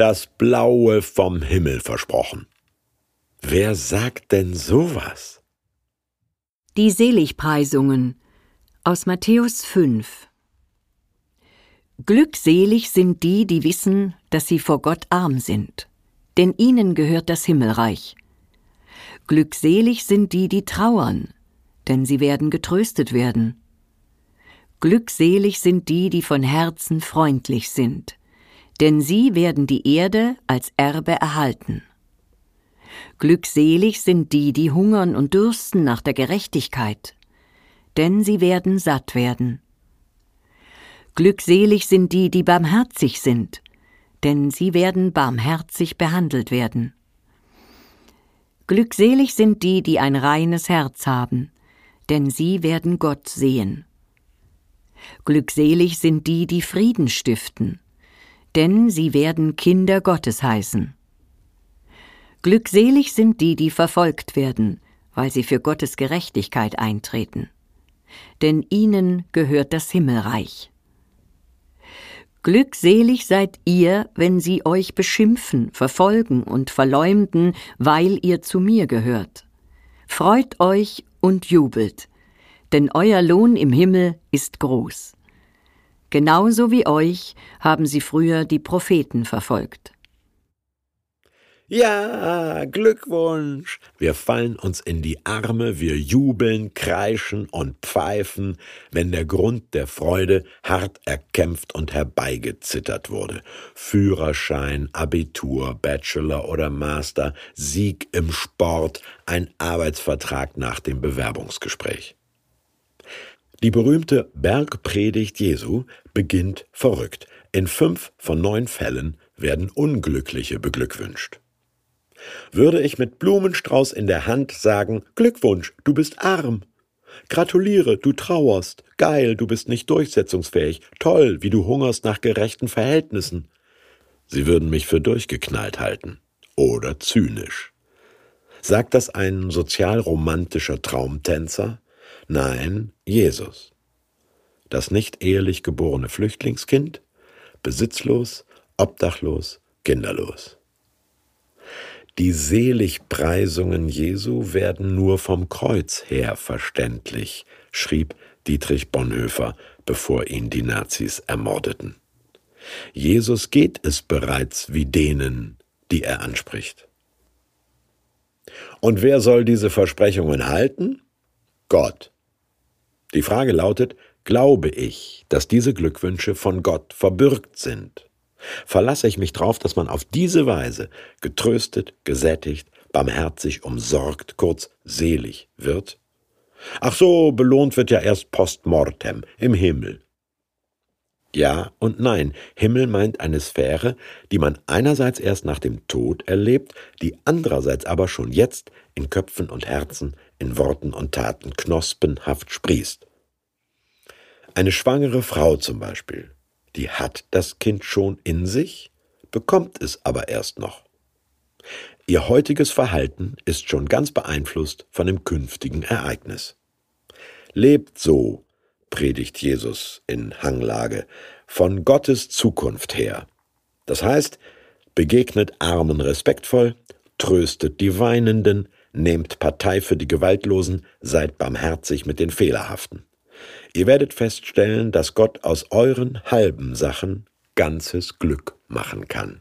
das Blaue vom Himmel versprochen. Wer sagt denn sowas? Die Seligpreisungen aus Matthäus 5 Glückselig sind die, die wissen, dass sie vor Gott arm sind, denn ihnen gehört das Himmelreich. Glückselig sind die, die trauern, denn sie werden getröstet werden. Glückselig sind die, die von Herzen freundlich sind, denn sie werden die Erde als Erbe erhalten. Glückselig sind die, die hungern und dürsten nach der Gerechtigkeit, denn sie werden satt werden. Glückselig sind die, die barmherzig sind, denn sie werden barmherzig behandelt werden. Glückselig sind die, die ein reines Herz haben, denn sie werden Gott sehen. Glückselig sind die, die Frieden stiften, denn sie werden Kinder Gottes heißen. Glückselig sind die, die verfolgt werden, weil sie für Gottes Gerechtigkeit eintreten. Denn ihnen gehört das Himmelreich. Glückselig seid ihr, wenn sie euch beschimpfen, verfolgen und verleumden, weil ihr zu mir gehört. Freut euch und jubelt, denn euer Lohn im Himmel ist groß. Genauso wie euch haben sie früher die Propheten verfolgt. Ja, Glückwunsch! Wir fallen uns in die Arme, wir jubeln, kreischen und pfeifen, wenn der Grund der Freude hart erkämpft und herbeigezittert wurde. Führerschein, Abitur, Bachelor oder Master, Sieg im Sport, ein Arbeitsvertrag nach dem Bewerbungsgespräch. Die berühmte Bergpredigt Jesu beginnt verrückt. In fünf von neun Fällen werden Unglückliche beglückwünscht. Würde ich mit Blumenstrauß in der Hand sagen, Glückwunsch, du bist arm. Gratuliere, du trauerst. Geil, du bist nicht durchsetzungsfähig. Toll, wie du hungerst nach gerechten Verhältnissen. Sie würden mich für durchgeknallt halten. Oder zynisch. Sagt das ein sozialromantischer Traumtänzer? Nein, Jesus. Das nicht ehelich geborene Flüchtlingskind? Besitzlos, obdachlos, kinderlos. Die Seligpreisungen Jesu werden nur vom Kreuz her verständlich, schrieb Dietrich Bonhoeffer, bevor ihn die Nazis ermordeten. Jesus geht es bereits wie denen, die er anspricht. Und wer soll diese Versprechungen halten? Gott. Die Frage lautet, glaube ich, dass diese Glückwünsche von Gott verbürgt sind? verlasse ich mich darauf, dass man auf diese Weise getröstet, gesättigt, barmherzig, umsorgt, kurz selig wird? Ach so, belohnt wird ja erst post mortem, im Himmel. Ja und nein, Himmel meint eine Sphäre, die man einerseits erst nach dem Tod erlebt, die andererseits aber schon jetzt in Köpfen und Herzen, in Worten und Taten knospenhaft sprießt. Eine schwangere Frau zum Beispiel, die hat das Kind schon in sich, bekommt es aber erst noch. Ihr heutiges Verhalten ist schon ganz beeinflusst von dem künftigen Ereignis. Lebt so, predigt Jesus in Hanglage, von Gottes Zukunft her. Das heißt, begegnet Armen respektvoll, tröstet die Weinenden, nehmt Partei für die Gewaltlosen, seid barmherzig mit den Fehlerhaften. Ihr werdet feststellen, dass Gott aus euren halben Sachen ganzes Glück machen kann.